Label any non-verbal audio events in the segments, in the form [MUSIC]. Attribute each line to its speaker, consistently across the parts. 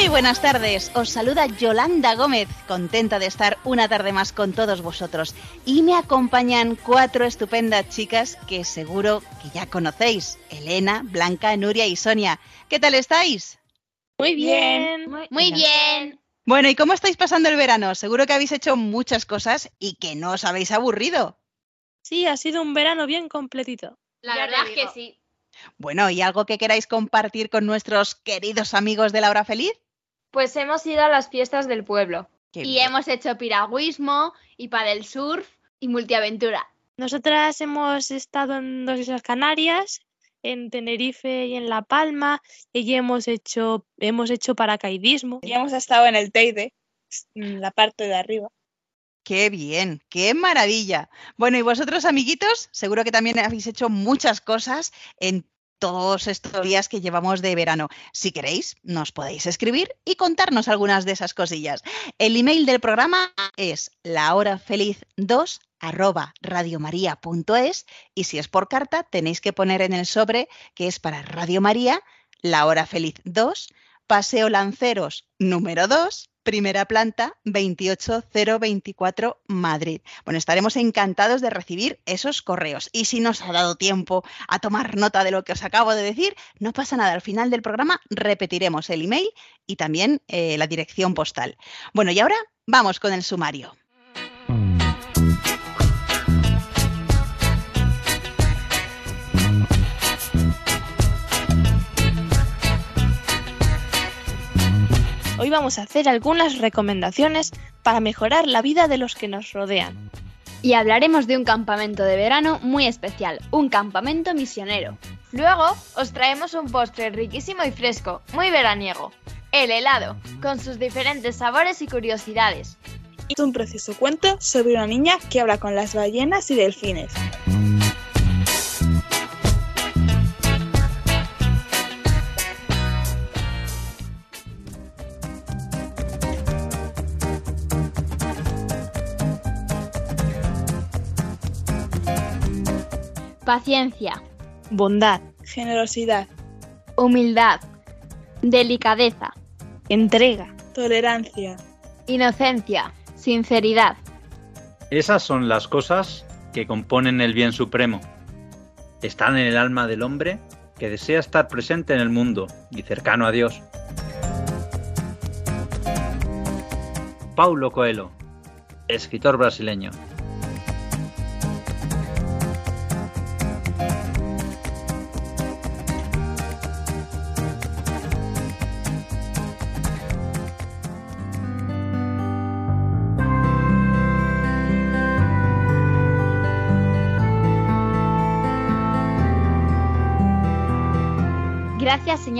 Speaker 1: Muy buenas tardes, os saluda Yolanda Gómez, contenta de estar una tarde más con todos vosotros. Y me acompañan cuatro estupendas chicas que seguro que ya conocéis, Elena, Blanca, Nuria y Sonia. ¿Qué tal estáis?
Speaker 2: Muy bien.
Speaker 3: Muy bien.
Speaker 1: Bueno, ¿y cómo estáis pasando el verano? Seguro que habéis hecho muchas cosas y que no os habéis aburrido.
Speaker 2: Sí, ha sido un verano bien completito.
Speaker 3: La
Speaker 4: Ya
Speaker 3: verdad es que sí.
Speaker 1: Bueno, ¿y algo que queráis compartir con nuestros queridos amigos de la hora feliz?
Speaker 4: Pues hemos ido a las fiestas del pueblo.
Speaker 1: Qué
Speaker 3: Y
Speaker 1: bien.
Speaker 3: hemos hecho piragüismo y del surf y multiaventura.
Speaker 2: Nosotras hemos estado en dos Islas Canarias, en Tenerife y en La Palma, y hemos hecho, hemos hecho paracaidismo.
Speaker 5: Y hemos estado en el Teide, en la parte de arriba.
Speaker 1: Qué bien, qué maravilla. Bueno, y vosotros, amiguitos, seguro que también habéis hecho muchas cosas en todos estos días que llevamos de verano. Si queréis, nos podéis escribir y contarnos algunas de esas cosillas. El email del programa es lahorafeliz2 arroba y si es por carta tenéis que poner en el sobre que es para Radio María, La Hora Feliz 2, Paseo Lanceros número 2, primera planta 28024 Madrid. Bueno, estaremos encantados de recibir esos correos. Y si nos ha dado tiempo a tomar nota de lo que os acabo de decir, no pasa nada. Al final del programa repetiremos el email y también eh, la dirección postal. Bueno, y ahora vamos con el sumario.
Speaker 2: Hoy vamos a hacer algunas recomendaciones para mejorar la vida de los que nos rodean.
Speaker 3: Y hablaremos de un campamento de verano muy especial, un campamento misionero.
Speaker 4: Luego os traemos un postre riquísimo y fresco, muy veraniego. El helado, con sus diferentes sabores y curiosidades.
Speaker 5: Es un precioso cuento sobre una niña que habla con las ballenas y delfines.
Speaker 3: Paciencia,
Speaker 2: Bondad,
Speaker 5: Generosidad,
Speaker 3: humildad, delicadeza,
Speaker 2: entrega,
Speaker 5: tolerancia,
Speaker 3: inocencia, sinceridad.
Speaker 6: Esas son las cosas que componen el bien supremo. Están en el alma del hombre que desea estar presente en el mundo y cercano a Dios. Paulo Coelho, escritor brasileño.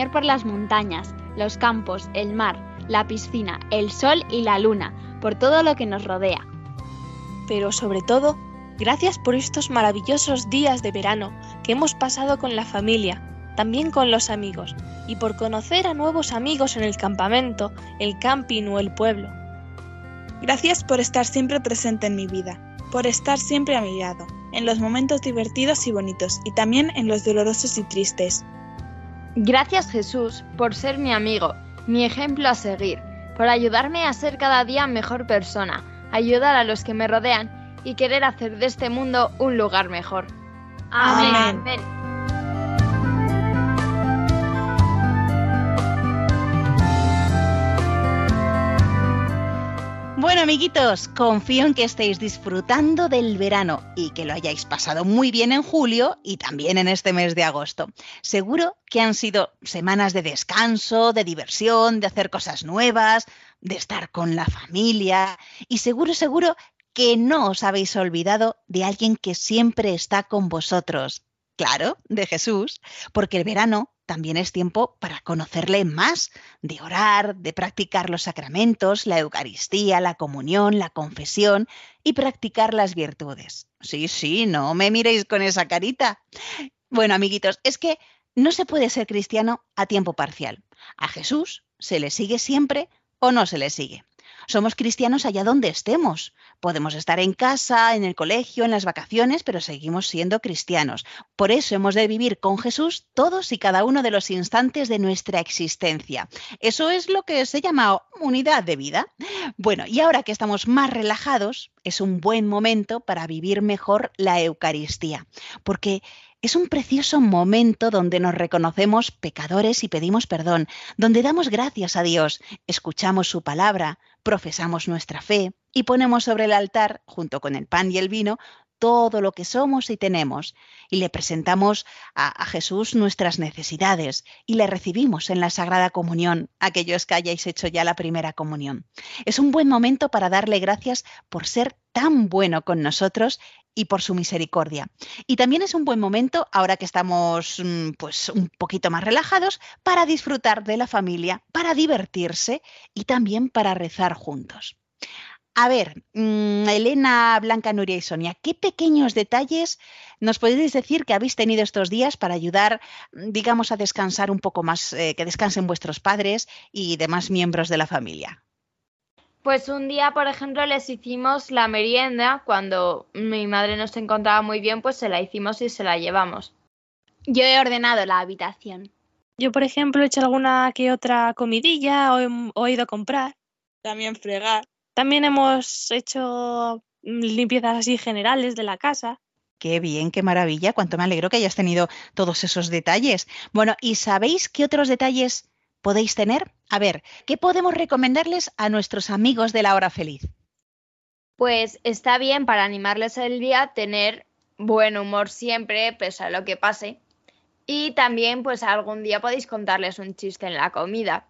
Speaker 3: Señor por las montañas, los campos, el mar, la piscina, el sol y la luna, por todo lo que nos rodea.
Speaker 2: pero sobre todo, gracias por estos maravillosos días de verano que hemos pasado con la familia, también con los amigos, y por conocer a nuevos amigos en el campamento, el camping o el pueblo.
Speaker 5: Gracias por estar siempre presente en mi vida, por estar siempre a mi lado, en los momentos divertidos y bonitos, y también en los dolorosos y tristes.
Speaker 4: Gracias Jesús por ser mi amigo, mi ejemplo a seguir, por ayudarme a ser cada día mejor persona, ayudar a los que me rodean y querer hacer de este mundo un lugar mejor.
Speaker 5: Amén.
Speaker 1: Bueno, amiguitos, confío en que estéis disfrutando del verano y que lo hayáis pasado muy bien en julio y también en este mes de agosto. Seguro que han sido semanas de descanso, de diversión, de hacer cosas nuevas, de estar con la familia y seguro, seguro que no os habéis olvidado de alguien que siempre está con vosotros. Claro, de Jesús, porque el verano también es tiempo para conocerle más, de orar, de practicar los sacramentos, la Eucaristía, la comunión, la confesión y practicar las virtudes. Sí, sí, no me miréis con esa carita. Bueno, amiguitos, es que no se puede ser cristiano a tiempo parcial. A Jesús se le sigue siempre o no se le sigue. Somos cristianos allá donde estemos. Podemos estar en casa, en el colegio, en las vacaciones, pero seguimos siendo cristianos. Por eso hemos de vivir con Jesús todos y cada uno de los instantes de nuestra existencia. Eso es lo que se llama unidad de vida. Bueno, y ahora que estamos más relajados, es un buen momento para vivir mejor la Eucaristía, porque es un precioso momento donde nos reconocemos pecadores y pedimos perdón, donde damos gracias a Dios, escuchamos su palabra, profesamos nuestra fe y ponemos sobre el altar, junto con el pan y el vino, todo lo que somos y tenemos, y le presentamos a, Jesús nuestras necesidades y le recibimos en la Sagrada Comunión, aquellos que hayáis hecho ya la primera comunión. Es un buen momento para darle gracias por ser tan bueno con nosotros y por su misericordia. Y también es un buen momento, ahora que estamos mm, pues un poquito más relajados, para disfrutar de la familia, para divertirse y también para rezar juntos. A ver, mmm, Elena, Blanca, Nuria y Sonia, ¿qué pequeños detalles nos podéis decir que habéis tenido estos días para ayudar, digamos, a descansar un poco más, eh, que descansen vuestros padres y demás miembros de la familia?
Speaker 4: Pues un día, por ejemplo, les hicimos la merienda. Cuando mi madre no se encontraba muy bien, pues se la hicimos y se la llevamos.
Speaker 3: Yo he ordenado la habitación.
Speaker 2: Yo, por ejemplo, he hecho alguna que otra comidilla o he, o he ido a comprar.
Speaker 5: También fregar.
Speaker 2: También hemos hecho limpiezas así generales de la casa.
Speaker 1: Qué bien, qué maravilla, cuánto me alegro que hayas tenido todos esos detalles. Bueno, ¿y sabéis qué otros detalles podéis tener? A ver, ¿qué podemos recomendarles a nuestros amigos de la hora feliz?
Speaker 4: Pues está bien para animarles el día tener buen humor siempre, pese a lo que pase. Y también, pues algún día podéis contarles un chiste en la comida.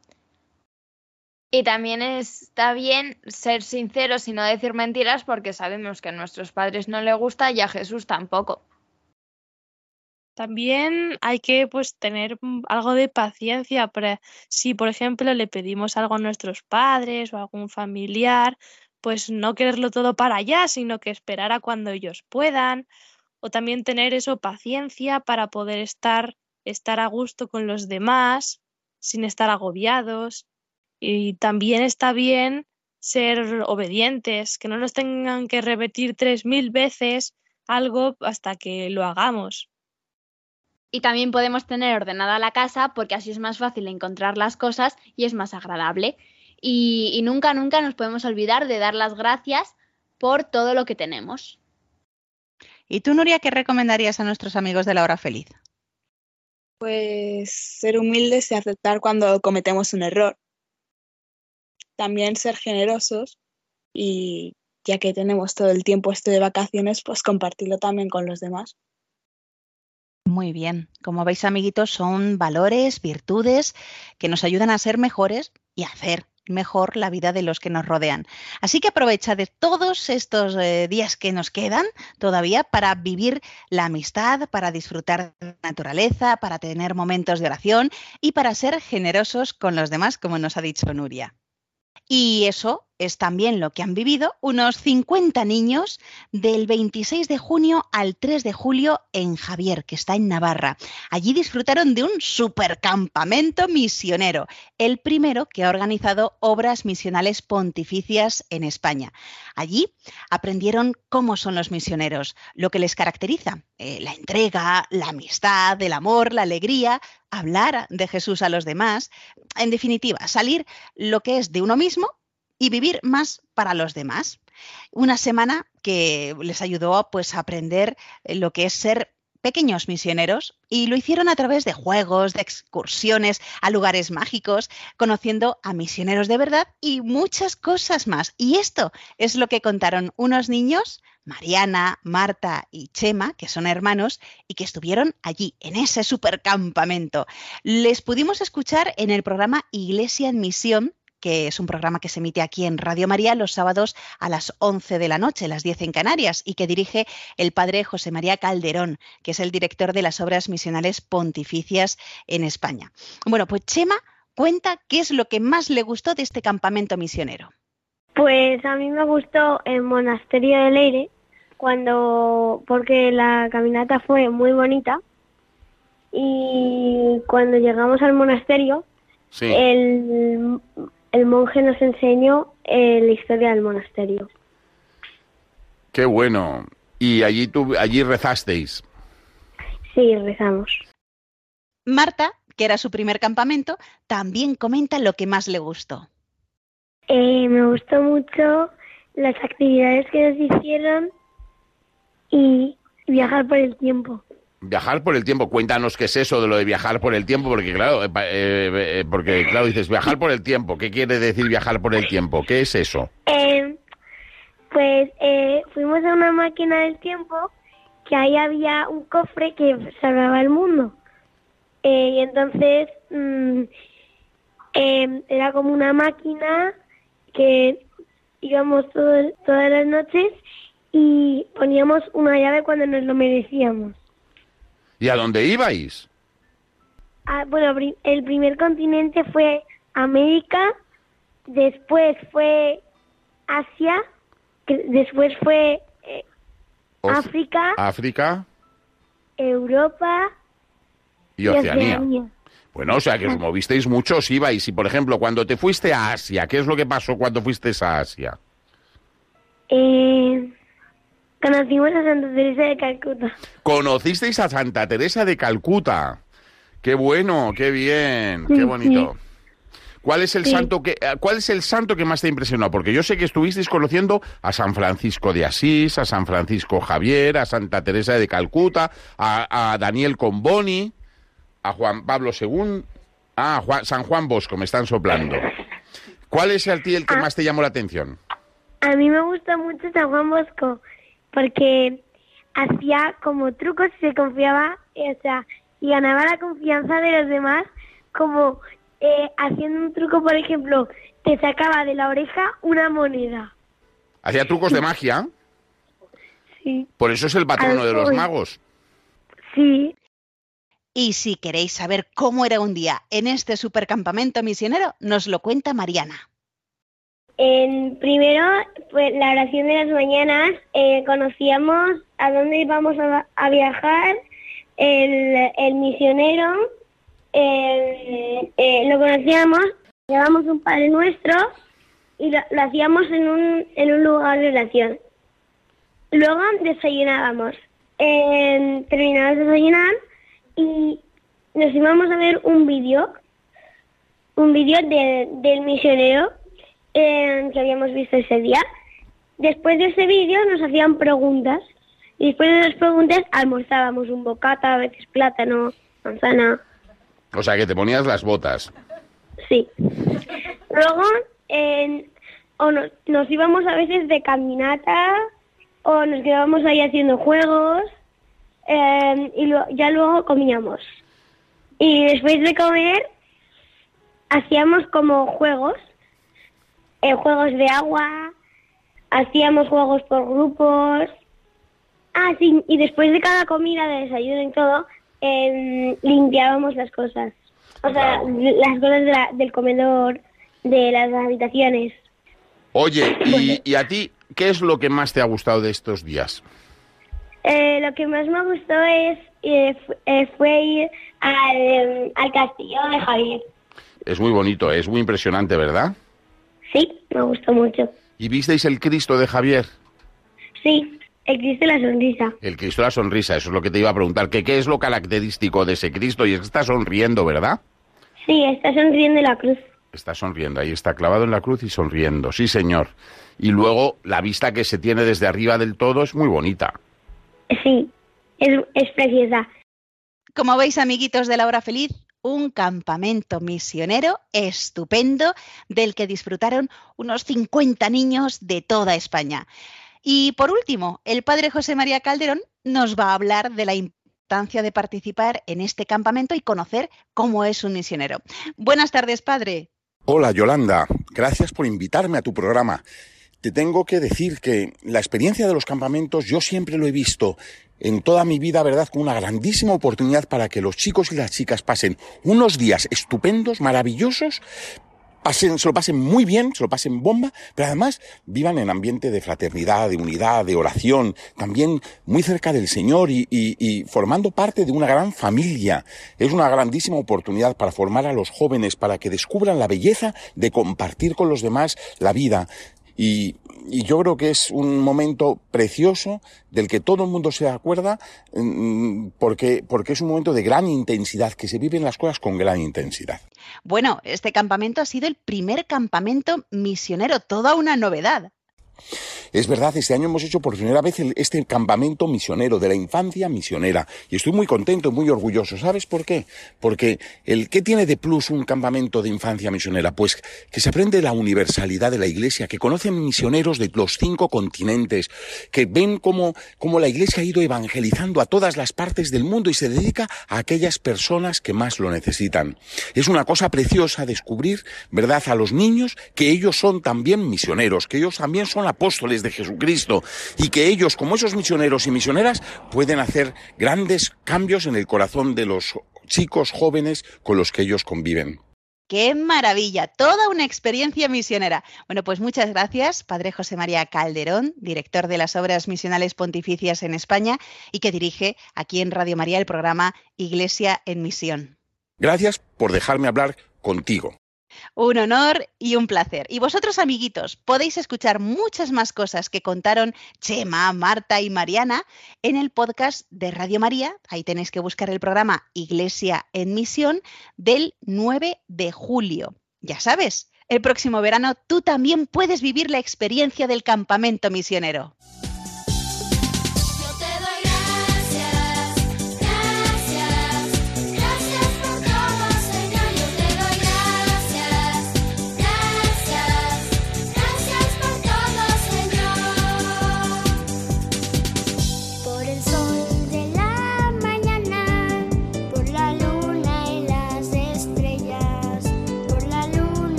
Speaker 4: Y también está bien ser sinceros y no decir mentiras porque sabemos que a nuestros padres no les gusta y a Jesús tampoco.
Speaker 2: También hay que pues tener algo de paciencia para si por ejemplo le pedimos algo a nuestros padres o a algún familiar, pues no quererlo todo para allá, sino que esperar a cuando ellos puedan o también tener eso paciencia para poder estar estar a gusto con los demás sin estar agobiados y también está bien ser obedientes, que no nos tengan que repetir tres mil veces algo hasta que lo hagamos.
Speaker 3: Y también podemos tener ordenada la casa porque así es más fácil encontrar las cosas y es más agradable. Y, y, nunca, nunca nos podemos olvidar de dar las gracias por todo lo que tenemos.
Speaker 1: ¿Y tú, Nuria, qué recomendarías a nuestros amigos de la hora feliz?
Speaker 5: Pues ser humildes y aceptar cuando cometemos un error. También ser generosos y ya que tenemos todo el tiempo este de vacaciones, pues compartirlo también con los demás.
Speaker 1: Muy bien. Como veis, amiguitos, son valores, virtudes que nos ayudan a ser mejores y a hacer mejor la vida de los que nos rodean. Así que aprovecha de todos estos eh, días que nos quedan todavía para vivir la amistad, para disfrutar de la naturaleza, para tener momentos de oración y para ser generosos con los demás, como nos ha dicho Nuria. Y eso es también lo que han vivido unos 50 niños del 26 de junio al 3 de julio en Javier, que está en Navarra. Allí disfrutaron de un supercampamento misionero, el primero que ha organizado obras misionales pontificias en España. Allí aprendieron cómo son los misioneros, lo que les caracteriza, eh, la entrega, la amistad, el amor, la alegría, hablar de Jesús a los demás, en definitiva, salir lo que es de uno mismo y vivir más para los demás. Una semana que les ayudó pues, a aprender lo que es ser pequeños misioneros y lo hicieron a través de juegos, de excursiones a lugares mágicos, conociendo a misioneros de verdad y muchas cosas más. Y esto es lo que contaron unos niños, Mariana, Marta y Chema, que son hermanos y que estuvieron allí en ese supercampamento. Les pudimos escuchar en el programa Iglesia en Misión que es un programa que se emite aquí en Radio María los sábados a las 11 de la noche, las 10 en Canarias, y que dirige el padre José María Calderón, que es el director de las obras misionales pontificias en España. Bueno, pues Chema cuenta qué es lo que más le gustó de este campamento misionero.
Speaker 7: Pues a mí me gustó el monasterio de Leire, cuando, porque la caminata fue muy bonita y cuando llegamos al monasterio,
Speaker 8: Sí.
Speaker 7: el, el monje nos enseñó eh, la historia del monasterio.
Speaker 8: Qué bueno. Y allí tú, allí rezasteis.
Speaker 7: Sí, rezamos.
Speaker 1: Marta, que era su primer campamento, también comenta lo que más le gustó.
Speaker 7: Eh, me gustó mucho las actividades que nos hicieron y viajar por el tiempo.
Speaker 8: Viajar por el tiempo, cuéntanos qué es eso de lo de viajar por el tiempo, porque claro, eh, eh, eh, porque claro dices viajar por el tiempo, ¿qué quiere decir viajar por el tiempo? ¿Qué es eso?
Speaker 7: Eh, pues eh, fuimos a una máquina del tiempo que ahí había un cofre que salvaba el mundo. Y entonces mm, era como una máquina que íbamos todo- todas las noches y poníamos una llave cuando nos lo merecíamos.
Speaker 8: ¿Y a dónde ibais?
Speaker 7: Ah, bueno, el primer continente fue América, después fue Asia, después fue eh, África,
Speaker 8: África
Speaker 7: Europa
Speaker 8: y Oceanía. Bueno, o sea que os movisteis mucho, os ibais. Y por ejemplo, cuando te fuiste a Asia, ¿qué es lo que pasó cuando fuiste a Asia?
Speaker 7: Eh, conocimos a Santa Teresa de Calcuta.
Speaker 8: Conocisteis a Santa Teresa de Calcuta. Qué bueno, qué bien, qué
Speaker 7: Sí,
Speaker 8: bonito. ¿Cuál es el
Speaker 7: Sí.
Speaker 8: santo que eh, cuál es el santo que más te impresionó? Porque yo sé que estuvisteis conociendo a San Francisco de Asís, a San Francisco Javier, a Santa Teresa de Calcuta, a, a Daniel Comboni, a Juan Pablo II, ah, a Juan- San Juan Bosco, me están soplando. ¿Cuál es el el que más te llamó la atención?
Speaker 7: A mí me gusta mucho San Juan Bosco porque hacía como trucos y se confiaba, eh, o sea, y ganaba la confianza de los demás como eh, haciendo un truco, por ejemplo, te sacaba de la oreja una moneda.
Speaker 8: Hacía trucos de magia,
Speaker 7: Sí,
Speaker 8: por eso es el patrono de los magos.
Speaker 7: sí.
Speaker 1: Y si queréis saber cómo era un día en este supercampamento misionero, nos lo cuenta Mariana.
Speaker 7: Primero, pues la oración de las mañanas, eh, conocíamos a dónde íbamos a, viajar, el, el misionero, eh, lo conocíamos, llevamos un Padre Nuestro y lo, hacíamos en un, en un lugar de oración. Luego desayunábamos. Eh, terminamos de desayunar y nos íbamos a ver un vídeo, un vídeo de- del misionero eh, que habíamos visto ese día. Después de ese vídeo nos hacían preguntas y después de las preguntas almorzábamos un bocata, a veces plátano, manzana,
Speaker 8: O sea que te ponías las botas.
Speaker 7: sí. Luego eh, o no- nos íbamos a veces de caminata o nos quedábamos ahí haciendo juegos eh, y lo- ya luego comíamos. Y después de comer hacíamos como juegos, eh, juegos de agua, hacíamos juegos por grupos. Ah, sí, y después de cada comida, de desayuno y todo, em, limpiábamos las cosas. O sea, las cosas de la- del comedor, de las habitaciones.
Speaker 8: Oye, [LAUGHS] y, y a ti qué es lo que más te ha gustado de estos días?
Speaker 7: Eh, lo que más me gustó es eh, eh, fue ir al, em, al castillo de Javier.
Speaker 8: Es muy bonito, es muy impresionante, ¿verdad?
Speaker 7: Sí, me gustó mucho.
Speaker 8: ¿Y visteis el Cristo de Javier?
Speaker 7: Sí, existe la sonrisa.
Speaker 8: El Cristo de la sonrisa, eso es lo que te iba a preguntar. que ¿Qué es lo característico de ese Cristo? Y es que está sonriendo, ¿verdad?
Speaker 7: Sí, está sonriendo la cruz.
Speaker 8: Está sonriendo, ahí está clavado en la cruz y sonriendo, sí señor. Y luego la vista que se tiene desde arriba del todo es muy bonita.
Speaker 7: Sí, es, es preciosa.
Speaker 1: Como veis, amiguitos de la hora feliz, un campamento misionero estupendo del que disfrutaron unos 50 niños de toda España. Y por último, el padre José María Calderón nos va a hablar de la importancia de participar en este campamento y conocer cómo es un misionero. Buenas tardes, padre.
Speaker 8: Hola Yolanda,
Speaker 9: gracias por invitarme a tu programa. Te tengo que decir que la experiencia de los campamentos yo siempre lo he visto en toda mi vida, ¿verdad?, como una grandísima oportunidad para que los chicos y las chicas pasen unos días estupendos, maravillosos, pasen, se lo pasen muy bien, se lo pasen bomba, pero además vivan en ambiente de fraternidad, de unidad, de oración, también muy cerca del Señor y, y, y, formando parte de una gran familia. Es una grandísima oportunidad para formar a los jóvenes, para que descubran la belleza de compartir con los demás la vida. Y, y, yo creo que es un momento precioso del que todo el mundo se acuerda porque, porque es un momento de gran intensidad, que se viven las cosas con gran intensidad.
Speaker 10: Bueno, este campamento ha sido el primer campamento misionero, toda una novedad.
Speaker 9: Es verdad, este año hemos hecho por primera vez este campamento misionero, de la infancia misionera. Y estoy muy contento, muy orgulloso. ¿Sabes por qué? Porque el ¿qué tiene de plus un campamento de infancia misionera? Pues que se aprende la universalidad de la iglesia, que conocen misioneros de los cinco continentes, que ven cómo, cómo la iglesia ha ido evangelizando a todas las partes del mundo y se dedica a aquellas personas que más lo necesitan. Es una cosa preciosa descubrir, ¿verdad?, a los niños que ellos son también misioneros, que ellos también son apóstoles de Jesucristo y que ellos, como esos misioneros y misioneras, pueden hacer grandes cambios en el corazón de los chicos jóvenes con los que ellos conviven.
Speaker 10: ¡Qué maravilla! Toda una experiencia misionera. Bueno, pues muchas gracias, Padre José María Calderón, director de las Obras Misionales Pontificias en España y que dirige aquí en Radio María el programa Iglesia en Misión.
Speaker 9: Gracias por dejarme hablar contigo.
Speaker 10: Un honor y un placer. Y vosotros, amiguitos, podéis escuchar muchas más cosas que contaron Chema, Marta y Mariana en el podcast de Radio María. Ahí tenéis que buscar el programa Iglesia en Misión del 9 de julio. Ya sabes, el próximo verano tú también puedes vivir la experiencia del campamento misionero.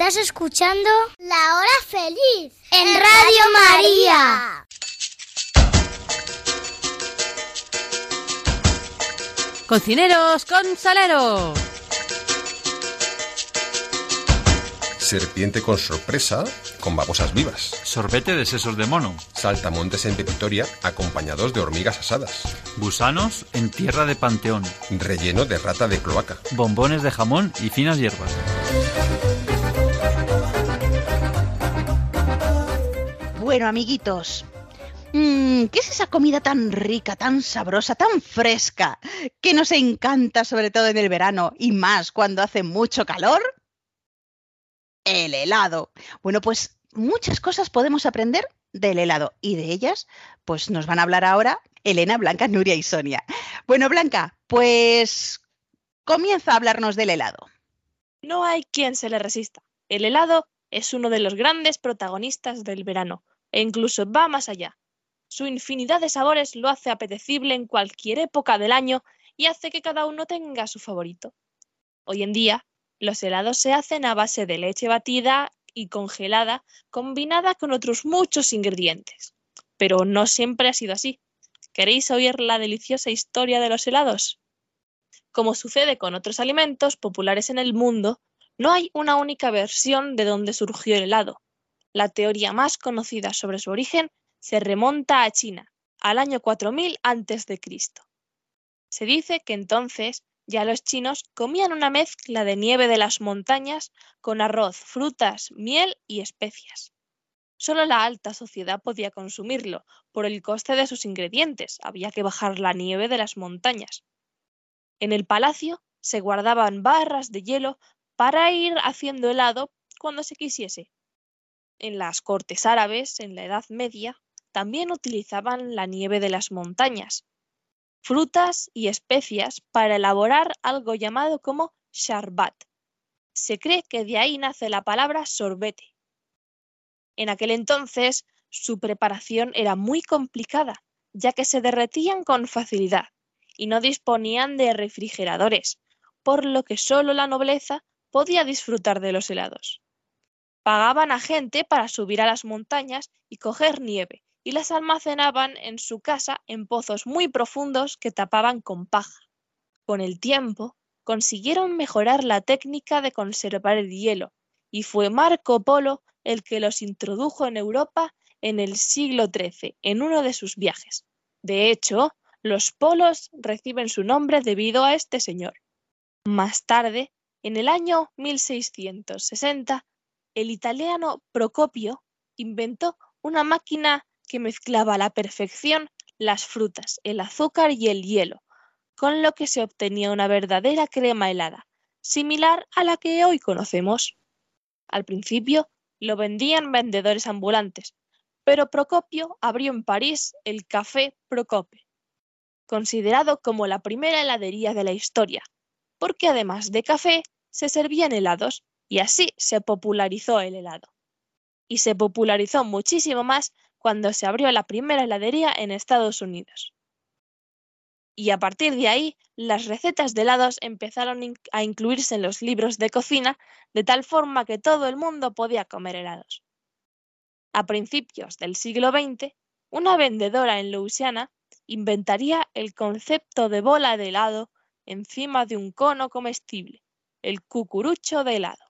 Speaker 11: Estás escuchando La Hora Feliz en, en Radio María.
Speaker 12: Cocineros con salero.
Speaker 13: Serpiente con sorpresa con babosas vivas.
Speaker 6: Sorbete de sesos de mono.
Speaker 13: Saltamontes en pepitoria acompañados de hormigas asadas.
Speaker 6: Gusanos en tierra de panteón.
Speaker 13: Relleno de rata de cloaca.
Speaker 6: Bombones de jamón y finas hierbas.
Speaker 10: Bueno, amiguitos, mmm, ¿qué es esa comida tan rica, tan sabrosa, tan fresca, que nos encanta sobre todo en el verano y más cuando hace mucho calor? El helado. Bueno, pues muchas cosas podemos aprender
Speaker 1: del helado. Y de ellas, pues nos van a hablar ahora Elena, Blanca, Nuria y Sonia. Bueno, Blanca, pues comienza a hablarnos del helado.
Speaker 2: No hay quien se le resista. El helado es uno de los grandes protagonistas del verano e incluso va más allá. Su infinidad de sabores lo hace apetecible en cualquier época del año y hace que cada uno tenga su favorito. Hoy en día, los helados se hacen a base de leche batida y congelada combinada con otros muchos ingredientes. Pero no siempre ha sido así. ¿Queréis oír la deliciosa historia de los helados? Como sucede con otros alimentos populares en el mundo, no hay una única versión de dónde surgió el helado. La teoría más conocida sobre su origen se remonta a China, al año 4000 a.C. Se dice que entonces ya los chinos comían una mezcla de nieve de las montañas con arroz, frutas, miel y especias. Solo la alta sociedad podía consumirlo por el coste de sus ingredientes. Había que bajar la nieve de las montañas. En el palacio se guardaban barras de hielo para ir haciendo helado cuando se quisiese. En las cortes árabes, en la Edad Media, también utilizaban la nieve de las montañas, frutas y especias para elaborar algo llamado como sharbat. Se cree que de ahí nace la palabra sorbete. En aquel entonces su preparación era muy complicada, ya que se derretían con facilidad y no disponían de refrigeradores, por lo que solo la nobleza podía disfrutar de los helados. Pagaban a gente para subir a las montañas y coger nieve, y las almacenaban en su casa en pozos muy profundos que tapaban con paja. Con el tiempo, consiguieron mejorar la técnica de conservar el hielo, y fue Marco Polo el que los introdujo en Europa en el siglo XIII, en uno de sus viajes. De hecho, los polos reciben su nombre debido a este señor. Más tarde, en el año 1660, el italiano Procopio inventó una máquina que mezclaba a la perfección las frutas, el azúcar y el hielo, con lo que se obtenía una verdadera crema helada, similar a la que hoy conocemos. Al principio lo vendían vendedores ambulantes, pero Procopio abrió en París el Café Procope, considerado como la primera heladería de la historia, porque además de café se servían helados y así se popularizó el helado. Y se popularizó muchísimo más cuando se abrió la primera heladería en Estados Unidos. Y a partir de ahí, las recetas de helados empezaron a incluirse en los libros de cocina de tal forma que todo el mundo podía comer helados. A principios del siglo XX, una vendedora en Louisiana inventaría el concepto de bola de helado encima de un cono comestible, el cucurucho de helado.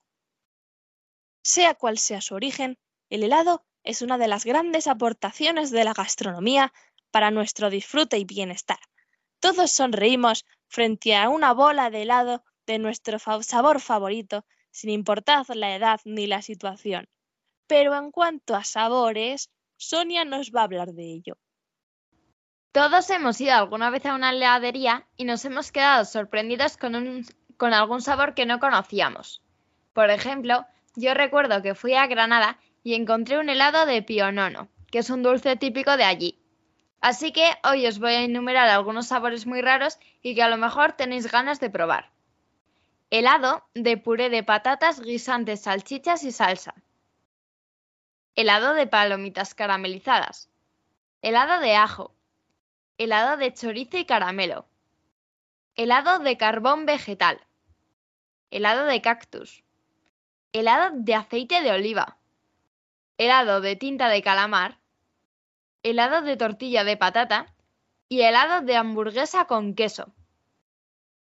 Speaker 2: Sea cual sea su origen, el helado es una de las grandes aportaciones de la gastronomía para nuestro disfrute y bienestar. Todos sonreímos frente a una bola de helado de nuestro sabor favorito, sin importar la edad ni la situación. Pero en cuanto a sabores, Sonia nos va a hablar de ello.
Speaker 4: Todos hemos ido alguna vez a una heladería y nos hemos quedado sorprendidos con, con algún sabor que no conocíamos. Por ejemplo, yo recuerdo que fui a Granada y encontré un helado de pionono, que es un dulce típico de allí. Así que hoy os voy a enumerar algunos sabores muy raros y que a lo mejor tenéis ganas de probar. Helado de puré de patatas, guisantes, salchichas y salsa. Helado de palomitas caramelizadas. Helado de ajo. Helado de chorizo y caramelo. Helado de carbón vegetal. Helado de cactus. Helado de aceite de oliva helado de tinta de calamar, helado de tortilla de patata y helado de hamburguesa con queso.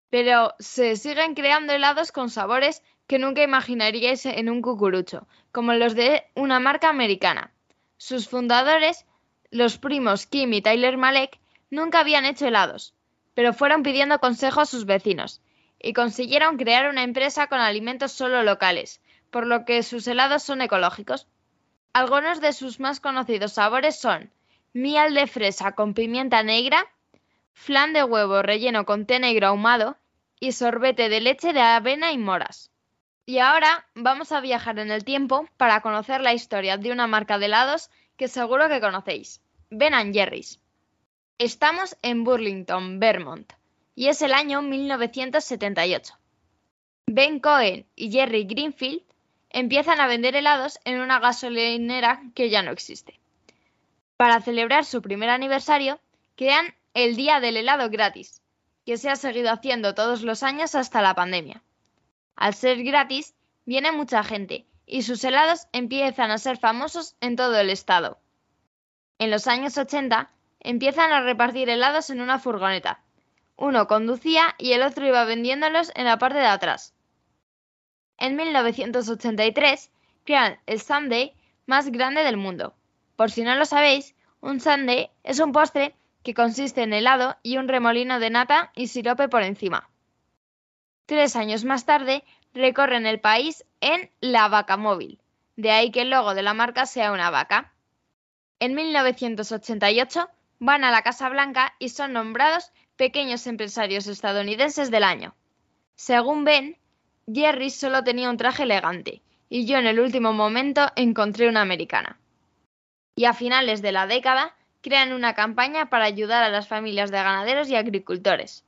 Speaker 4: Pero se siguen creando helados con sabores que nunca imaginaríais en un cucurucho, como los de una marca americana. Sus fundadores, los primos Kim y Tyler Malek, nunca habían hecho helados, pero fueron pidiendo consejo a sus vecinos y consiguieron crear una empresa con alimentos solo locales, por lo que sus helados son ecológicos. Algunos de sus más conocidos sabores son miel de fresa con pimienta negra, flan de huevo relleno con té negro ahumado y sorbete de leche de avena y moras. Y ahora vamos a viajar en el tiempo para conocer la historia de una marca de helados que seguro que conocéis. Ben Jerry's. Estamos en Burlington, Vermont, y es el año 1978. Ben Cohen y Jerry Greenfield empiezan a vender helados en una gasolinera que ya no existe. Para celebrar su primer aniversario, crean el Día del Helado gratis, que se ha seguido haciendo todos los años hasta la pandemia. Al ser gratis, viene mucha gente y sus helados empiezan a ser famosos en todo el estado. En los años 80 empiezan a repartir helados en una furgoneta. Uno conducía y el otro iba vendiéndolos en la parte de atrás. En 1983 crean el Sunday más grande del mundo. Por si no lo sabéis, un Sunday es un postre que consiste en helado y un remolino de nata y sirope por encima. Tres años más tarde recorren el país en la vaca móvil, de ahí que el logo de la marca sea una vaca. En 1988 van a la Casa Blanca y son nombrados pequeños empresarios estadounidenses del año. Según Ben, Jerry solo tenía un traje elegante y yo en el último momento encontré una americana. Y a finales de la década crean una campaña para ayudar a las familias de ganaderos y agricultores.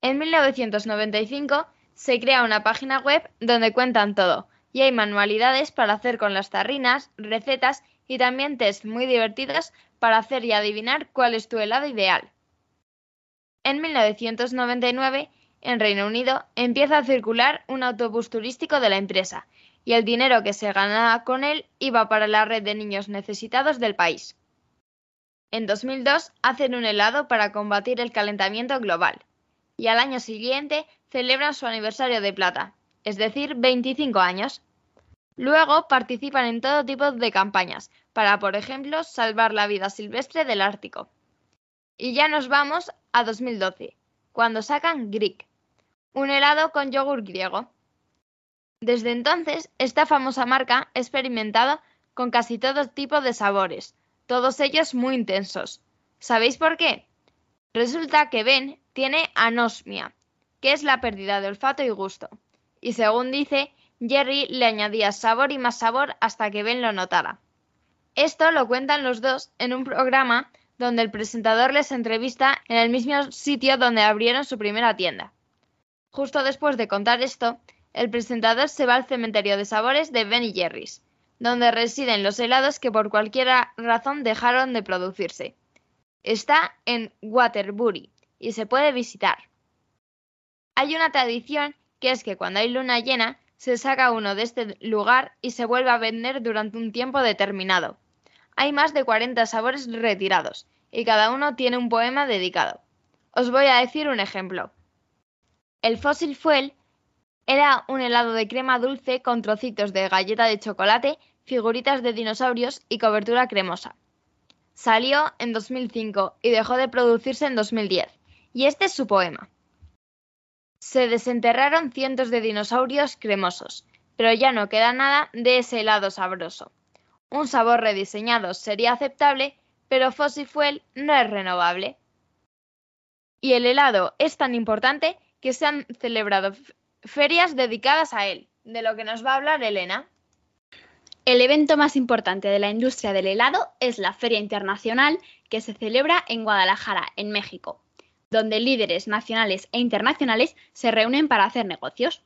Speaker 4: En 1995 se crea una página web donde cuentan todo y hay manualidades para hacer con las tarrinas, recetas y también test muy divertidos para hacer y adivinar cuál es tu helado ideal. En 1999, en Reino Unido, empieza a circular un autobús turístico de la empresa y el dinero que se ganaba con él iba para la red de niños necesitados del país. En 2002 hacen un helado para combatir el calentamiento global y al año siguiente celebran su aniversario de plata, es decir, 25 años. Luego participan en todo tipo de campañas para, por ejemplo, salvar la vida silvestre del Ártico. Y ya nos vamos a 2012, cuando sacan Greek, un helado con yogur griego. Desde entonces, esta famosa marca ha experimentado con casi todo tipo de sabores, todos ellos muy intensos. ¿Sabéis por qué? Resulta que Ben tiene anosmia, que es la pérdida de olfato y gusto. Y según dice, Jerry le añadía sabor y más sabor hasta que Ben lo notara. Esto lo cuentan los dos en un programa donde el presentador les entrevista en el mismo sitio donde abrieron su primera tienda. Justo después de contar esto, el presentador se va al cementerio de sabores de Ben Jerry's donde residen los helados que por cualquier razón dejaron de producirse. Está en Waterbury y se puede visitar. Hay una tradición que es que cuando hay luna llena se saca uno de este lugar y se vuelve a vender durante un tiempo determinado. Hay más de 40 sabores retirados y cada uno tiene un poema dedicado. Os voy a decir un ejemplo. El Fossil Fuel era un helado de crema dulce con trocitos de galleta de chocolate, figuritas de dinosaurios y cobertura cremosa. Salió en 2005 y dejó de producirse en 2010. Y este es su poema. Se desenterraron cientos de dinosaurios cremosos, pero ya no queda nada de ese helado sabroso. Un sabor rediseñado sería aceptable, pero Fossil Fuel no es renovable. Y el helado es tan importante que se han celebrado ferias dedicadas a él, de lo que nos va a hablar Elena.
Speaker 3: El evento más importante de la industria del helado es la Feria Internacional que se celebra en Guadalajara, en México, donde líderes nacionales e internacionales se reúnen para hacer negocios.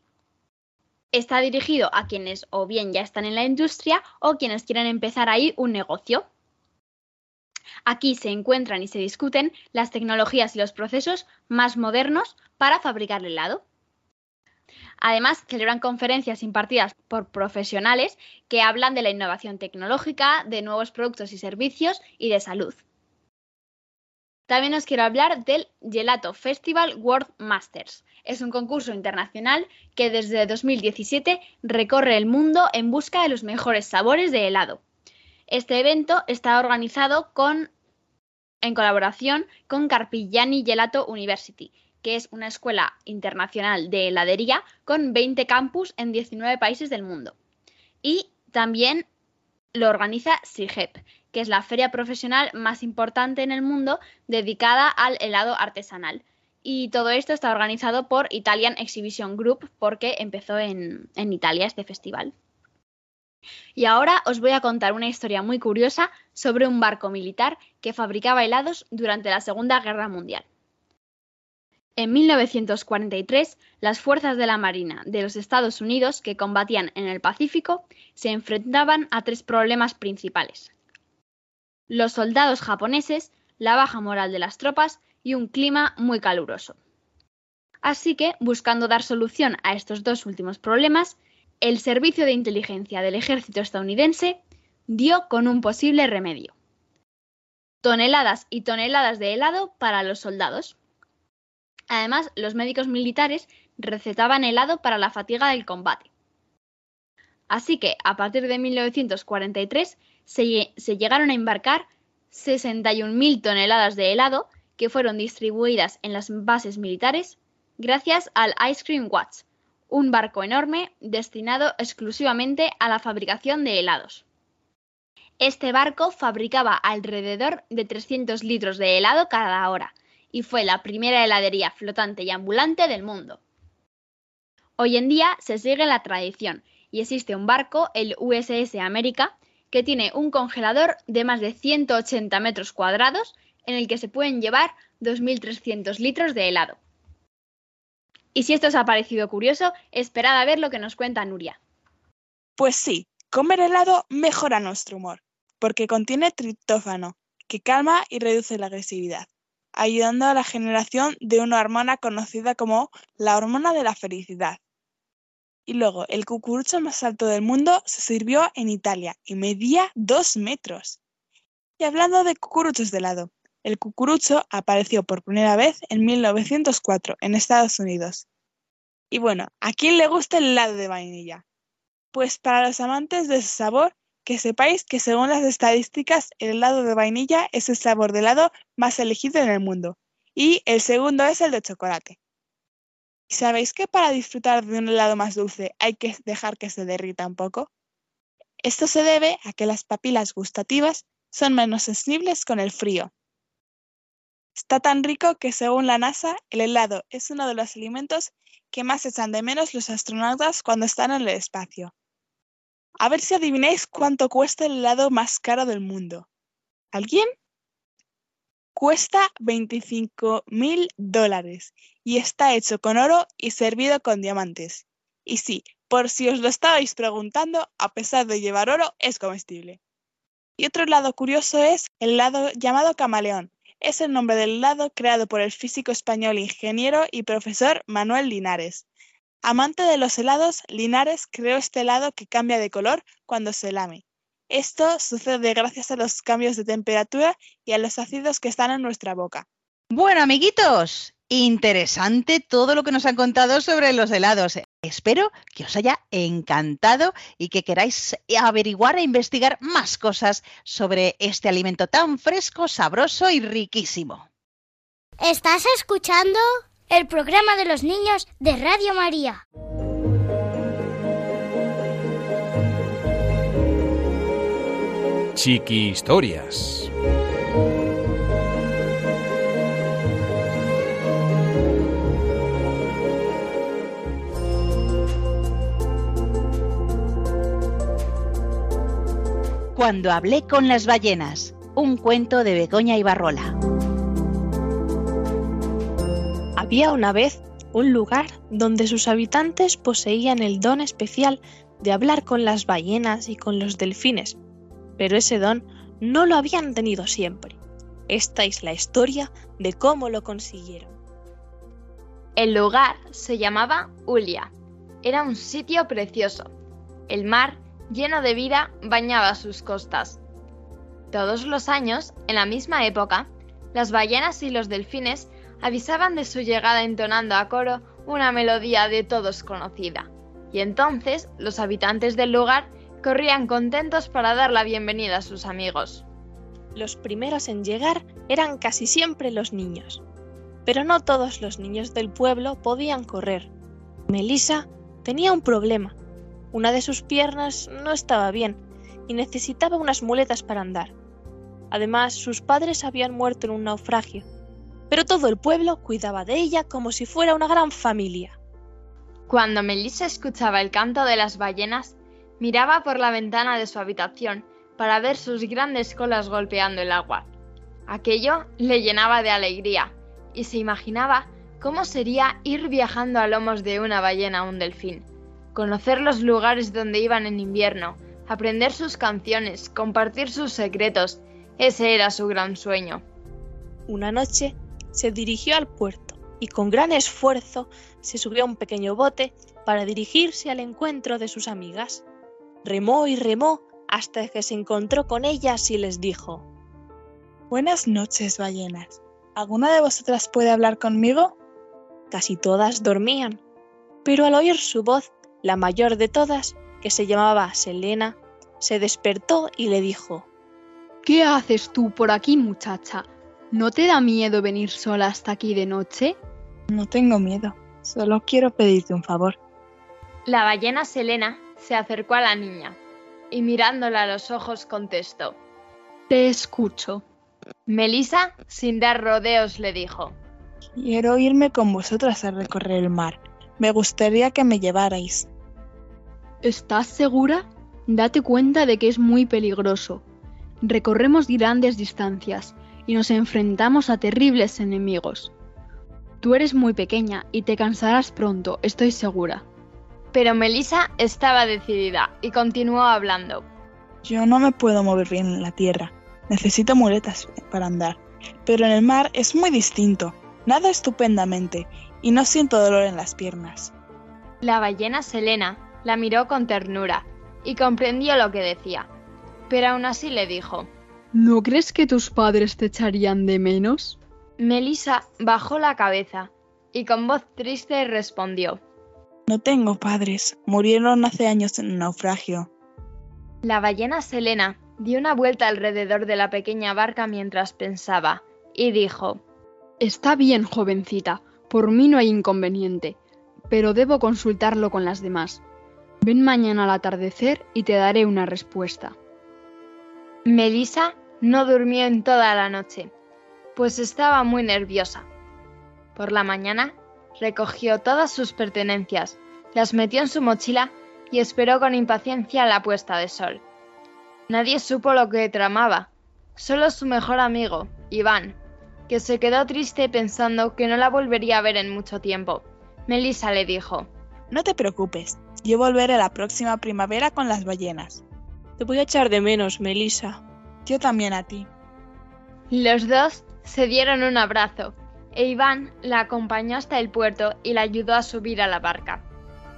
Speaker 3: Está dirigido a quienes o bien ya están en la industria o quienes quieren empezar ahí un negocio. Aquí se encuentran y se discuten las tecnologías y los procesos más modernos para fabricar helado. Además, celebran conferencias impartidas por profesionales que hablan de la innovación tecnológica, de nuevos productos y servicios y de salud. También os quiero hablar del Gelato Festival World Masters. Es un concurso internacional que desde 2017 recorre el mundo en busca de los mejores sabores de helado. Este evento está organizado en colaboración con Carpigliani Gelato University, que es una escuela internacional de heladería con 20 campus en 19 países del mundo. Y también lo organiza SIGEP, que es la feria profesional más importante en el mundo dedicada al helado artesanal. Y todo esto está organizado por Italian Exhibition Group porque empezó en, en Italia este festival. Y ahora os voy a contar una historia muy curiosa sobre un barco militar que fabricaba helados durante la Segunda Guerra Mundial. En 1943, las fuerzas de la Marina de los Estados Unidos que combatían en el Pacífico se enfrentaban a tres problemas principales. Los soldados japoneses, la baja moral de las tropas y un clima muy caluroso. Así que, buscando dar solución a estos dos últimos problemas, el Servicio de Inteligencia del Ejército estadounidense dio con un posible remedio. Toneladas y toneladas de helado para los soldados. Además, los médicos militares recetaban helado para la fatiga del combate. Así que, a partir de 1943, se, se llegaron a embarcar 61.000 toneladas de helado que fueron distribuidas en las bases militares gracias al Ice Cream Watch, un barco enorme destinado exclusivamente a la fabricación de helados. Este barco fabricaba alrededor de 300 litros de helado cada hora y fue la primera heladería flotante y ambulante del mundo. Hoy en día se sigue la tradición y existe un barco, el USS América, que tiene un congelador de más de 180 metros cuadrados en el que se pueden llevar 2.300 litros de helado. Y si esto os ha parecido curioso, esperad a ver lo que nos cuenta Nuria.
Speaker 5: Pues sí, comer helado mejora nuestro humor, porque contiene triptófano, que calma y reduce la agresividad, ayudando a la generación de una hormona conocida como la hormona de la felicidad. Y luego, el cucurucho más alto del mundo se sirvió en Italia y medía dos metros. Y hablando de cucuruchos de helado, el cucurucho apareció por primera vez en 1904 en Estados Unidos. Y bueno, ¿a quién le gusta el helado de vainilla? Pues para los amantes de ese sabor, que sepáis que según las estadísticas, el helado de vainilla es el sabor de helado más elegido en el mundo. Y el segundo es el de chocolate. ¿Y sabéis que para disfrutar de un helado más dulce hay que dejar que se derrita un poco? Esto se debe a que las papilas gustativas son menos sensibles con el frío. Está tan rico que según la NASA, el helado es uno de los alimentos que más echan de menos los astronautas cuando están en el espacio. A ver si adivináis cuánto cuesta el helado más caro del mundo. ¿Alguien? Cuesta 25 mil dólares y está hecho con oro y servido con diamantes. Y sí, por si os lo estabais preguntando, a pesar de llevar oro, es comestible. Y otro helado curioso es el helado llamado camaleón. Es el nombre del helado creado por el físico español, ingeniero y profesor Manuel Linares. Amante de los helados, Linares creó este helado que cambia de color cuando se lame. Esto sucede gracias a los cambios de temperatura y a los ácidos que están en nuestra boca.
Speaker 1: Bueno, amiguitos, interesante todo lo que nos han contado sobre los helados. Espero que os haya encantado y que queráis averiguar e investigar más cosas sobre este alimento tan fresco, sabroso y riquísimo.
Speaker 11: ¿Estás escuchando? El programa de los niños de Radio María.
Speaker 13: Chiqui Historias.
Speaker 1: Cuando hablé con las ballenas, un cuento de Begoña Ibarrola.
Speaker 2: Había una vez un lugar donde sus habitantes poseían el don especial de hablar con las ballenas y con los delfines, pero ese don no lo habían tenido siempre. Esta es la historia de cómo lo consiguieron.
Speaker 4: El lugar se llamaba Ulia. Era un sitio precioso. El mar, lleno de vida, bañaba sus costas. Todos los años, en la misma época, las ballenas y los delfines avisaban de su llegada entonando a coro una melodía de todos conocida. Y entonces los habitantes del lugar corrían contentos para dar la bienvenida a sus amigos.
Speaker 2: Los primeros en llegar eran casi siempre los niños. Pero no todos los niños del pueblo podían correr. Melissa tenía un problema. Una de sus piernas no estaba bien y necesitaba unas muletas para andar. Además, sus padres habían muerto en un naufragio, pero todo el pueblo cuidaba de ella como si fuera una gran familia.
Speaker 4: Cuando Melissa escuchaba el canto de las ballenas, Miraba por la ventana de su habitación para ver sus grandes colas golpeando el agua. Aquello le llenaba de alegría y se imaginaba cómo sería ir viajando a lomos de una ballena a un delfín, conocer los lugares donde iban en invierno, aprender sus canciones, compartir sus secretos. Ese era su gran sueño.
Speaker 2: Una noche se dirigió al puerto y con gran esfuerzo se subió a un pequeño bote para dirigirse al encuentro de sus amigas. Remó y remó hasta que se encontró con ellas y les dijo
Speaker 5: Buenas noches, ballenas. ¿Alguna de vosotras puede hablar conmigo?
Speaker 2: Casi todas dormían, pero al oír su voz, la mayor de todas, que se llamaba Selena, se despertó y le dijo
Speaker 14: ¿Qué haces tú por aquí, muchacha? ¿No te da miedo venir sola hasta aquí de noche?
Speaker 5: No tengo miedo, solo quiero pedirte un favor.
Speaker 4: La ballena Selena se acercó a la niña y mirándola a los ojos contestó.
Speaker 14: Te escucho.
Speaker 4: Melisa, sin dar rodeos, le dijo.
Speaker 5: Quiero irme con vosotras a recorrer el mar. Me gustaría que me llevarais.
Speaker 14: ¿Estás segura? Date cuenta de que es muy peligroso. Recorremos grandes distancias y nos enfrentamos a terribles enemigos. Tú eres muy pequeña y te cansarás pronto, estoy segura.
Speaker 4: Pero Melissa estaba decidida y continuó hablando.
Speaker 5: Yo no me puedo mover bien en la tierra. Necesito muletas para andar. Pero en el mar es muy distinto. Nada estupendamente y no siento dolor en las piernas.
Speaker 4: La ballena Selena la miró con ternura y comprendió lo que decía. Pero aún así le dijo,
Speaker 14: ¿No crees que tus padres te echarían de menos?
Speaker 4: Melissa bajó la cabeza y con voz triste respondió,
Speaker 5: No tengo padres, murieron hace años en un naufragio.
Speaker 4: La ballena Selena dio una vuelta alrededor de la pequeña barca mientras pensaba y dijo,
Speaker 14: Está bien, jovencita, por mí no hay inconveniente, pero debo consultarlo con las demás. Ven mañana al atardecer y te daré una respuesta.
Speaker 4: Melissa no durmió en toda la noche, pues estaba muy nerviosa. Por la mañana recogió todas sus pertenencias, las metió en su mochila y esperó con impaciencia la puesta de sol. Nadie supo lo que tramaba, solo su mejor amigo, Iván, que se quedó triste pensando que no la volvería a ver en mucho tiempo. Melissa le dijo,
Speaker 5: No te preocupes, yo volveré la próxima primavera con las ballenas.
Speaker 2: Te voy a echar de menos, Melissa.
Speaker 5: Yo también a ti.
Speaker 4: Los dos se dieron un abrazo e Iván la acompañó hasta el puerto y la ayudó a subir a la barca.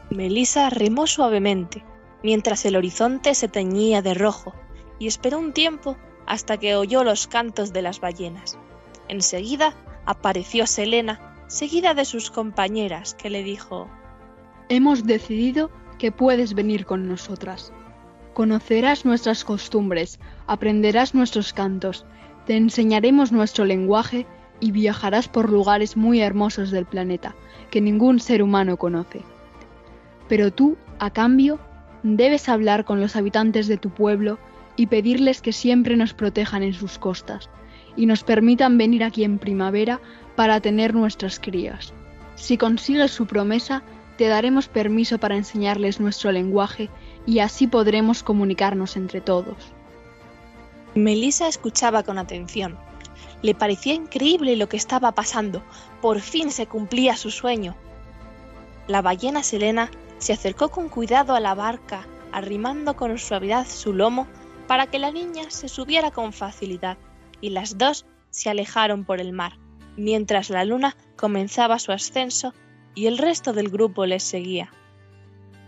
Speaker 2: Melissa remó suavemente, mientras el horizonte se teñía de rojo, y esperó un tiempo hasta que oyó los cantos de las ballenas. Enseguida apareció Selena, seguida de sus compañeras, que le dijo
Speaker 14: Hemos decidido que puedes venir con nosotras. Conocerás nuestras costumbres, aprenderás nuestros cantos, te enseñaremos nuestro lenguaje y viajarás por lugares muy hermosos del planeta que ningún ser humano conoce. Pero tú, a cambio, debes hablar con los habitantes de tu pueblo y pedirles que siempre nos protejan en sus costas y nos permitan venir aquí en primavera para tener nuestras crías. Si consigues su promesa, te daremos permiso para enseñarles nuestro lenguaje y así podremos comunicarnos entre todos.
Speaker 2: Melissa escuchaba con atención. Le parecía increíble lo que estaba pasando. Por fin se cumplía su sueño. La ballena Selena se acercó con cuidado a la barca, arrimando con suavidad su lomo para que la niña se subiera con facilidad, y las dos se alejaron por el mar, mientras la luna comenzaba su ascenso y el resto del grupo les seguía.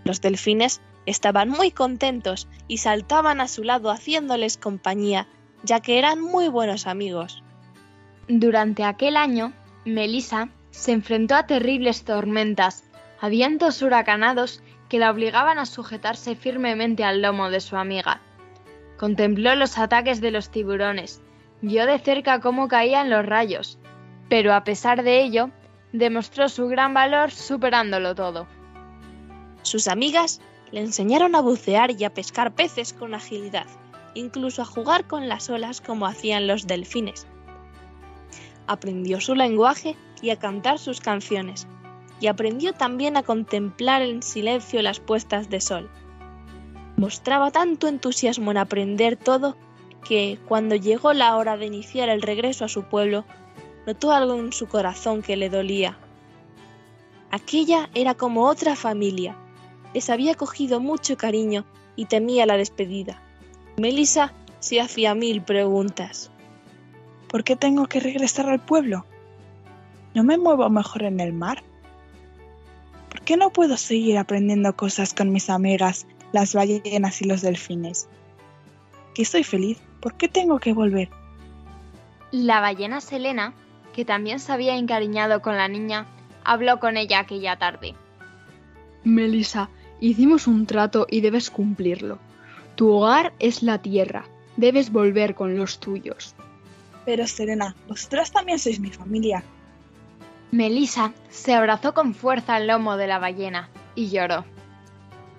Speaker 2: Los delfines estaban muy contentos y saltaban a su lado haciéndoles compañía, ya que eran muy buenos amigos.
Speaker 4: Durante aquel año, Melissa se enfrentó a terribles tormentas, a vientos huracanados que la obligaban a sujetarse firmemente al lomo de su amiga. Contempló los ataques de los tiburones, vio de cerca cómo caían los rayos, pero a pesar de ello, demostró su gran valor superándolo todo.
Speaker 2: Sus amigas le enseñaron a bucear y a pescar peces con agilidad, incluso a jugar con las olas como hacían los delfines. Aprendió su lenguaje y a cantar sus canciones, y aprendió también a contemplar en silencio las puestas de sol. Mostraba tanto entusiasmo en aprender todo que, cuando llegó la hora de iniciar el regreso a su pueblo, notó algo en su corazón que le dolía. Aquella era como otra familia. Les había cogido mucho cariño y temía la despedida. Melissa se hacía mil preguntas.
Speaker 5: ¿Por qué tengo que regresar al pueblo? ¿No me muevo mejor en el mar? ¿Por qué no puedo seguir aprendiendo cosas con mis amigas, las ballenas y los delfines? Que soy feliz, ¿por qué tengo que volver?
Speaker 4: La ballena Selena, que también se había encariñado con la niña, habló con ella aquella tarde.
Speaker 14: Melissa, hicimos un trato y debes cumplirlo. Tu hogar es la tierra, debes volver con los tuyos.
Speaker 5: Pero Serena, vosotras también sois mi familia.
Speaker 4: Melissa se abrazó con fuerza al lomo de la ballena y lloró.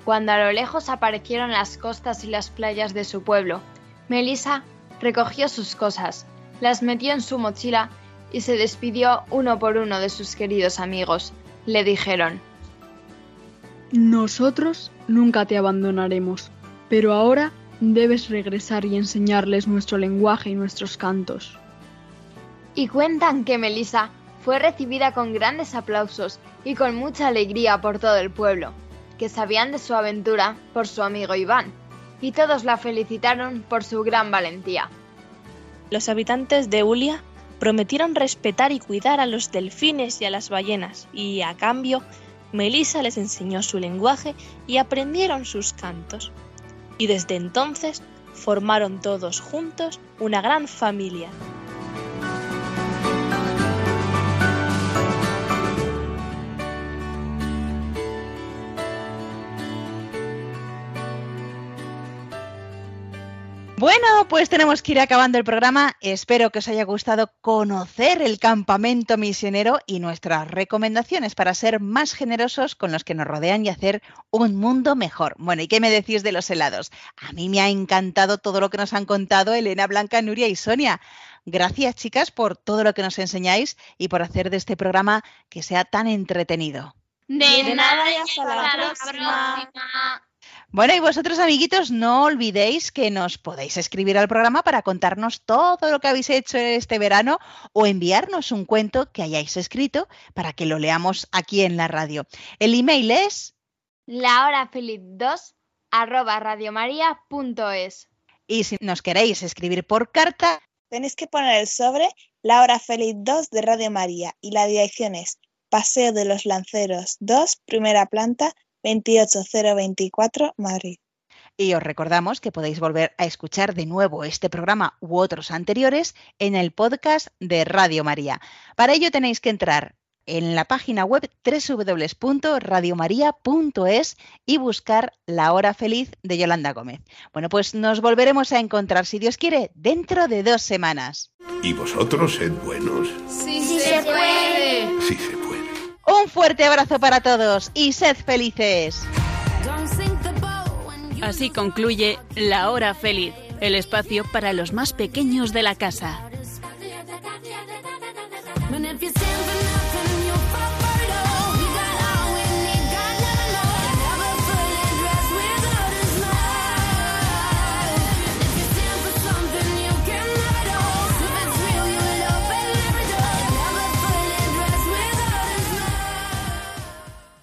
Speaker 4: Cuando a lo lejos aparecieron las costas y las playas de su pueblo, Melissa recogió sus cosas, las metió en su mochila y se despidió uno por uno de sus queridos amigos. Le dijeron,
Speaker 14: Nosotros nunca te abandonaremos, pero ahora debes regresar y enseñarles nuestro lenguaje y nuestros cantos.
Speaker 4: Y cuentan que Melissa fue recibida con grandes aplausos y con mucha alegría por todo el pueblo, que sabían de su aventura por su amigo Iván, y todos la felicitaron por su gran valentía.
Speaker 2: Los habitantes de Ulia prometieron respetar y cuidar a los delfines y a las ballenas, y a cambio, Melissa les enseñó su lenguaje y aprendieron sus cantos. Y desde entonces formaron todos juntos una gran familia.
Speaker 1: Bueno, pues tenemos que ir acabando el programa. Espero que os haya gustado conocer el campamento misionero y nuestras recomendaciones para ser más generosos con los que nos rodean y hacer un mundo mejor. Bueno, ¿y qué me decís de los helados? A mí me ha encantado todo lo que nos han contado Elena, Blanca, Nuria y Sonia. Gracias, chicas, por todo lo que nos enseñáis y por hacer de este programa que sea tan entretenido.
Speaker 3: De,
Speaker 2: nada y hasta la próxima.
Speaker 1: Bueno, y vosotros, amiguitos, no olvidéis que nos podéis escribir al programa para contarnos todo lo que habéis hecho este verano o enviarnos un cuento que hayáis escrito para que lo leamos aquí en la radio. El email es
Speaker 4: La hora feliz 2 arroba radiomaria.es.
Speaker 1: y si nos queréis escribir por carta,
Speaker 5: Tenéis que poner el sobre La Hora Feliz 2 de Radio María y la dirección es Paseo de los Lanceros 2, primera planta, 28024, Madrid.
Speaker 1: Y os recordamos que podéis volver a escuchar de nuevo este programa u otros anteriores en el podcast de Radio María. Para ello tenéis que entrar en la página web www.radiomaria.es y buscar La Hora Feliz de Yolanda Gómez. Bueno, pues nos volveremos a encontrar, si Dios quiere, dentro de dos semanas.
Speaker 15: Y vosotros sed buenos.
Speaker 3: Sí, se puede.
Speaker 1: Un fuerte abrazo para todos y sed felices.
Speaker 10: Así concluye La Hora Feliz, el espacio para los más pequeños de la casa.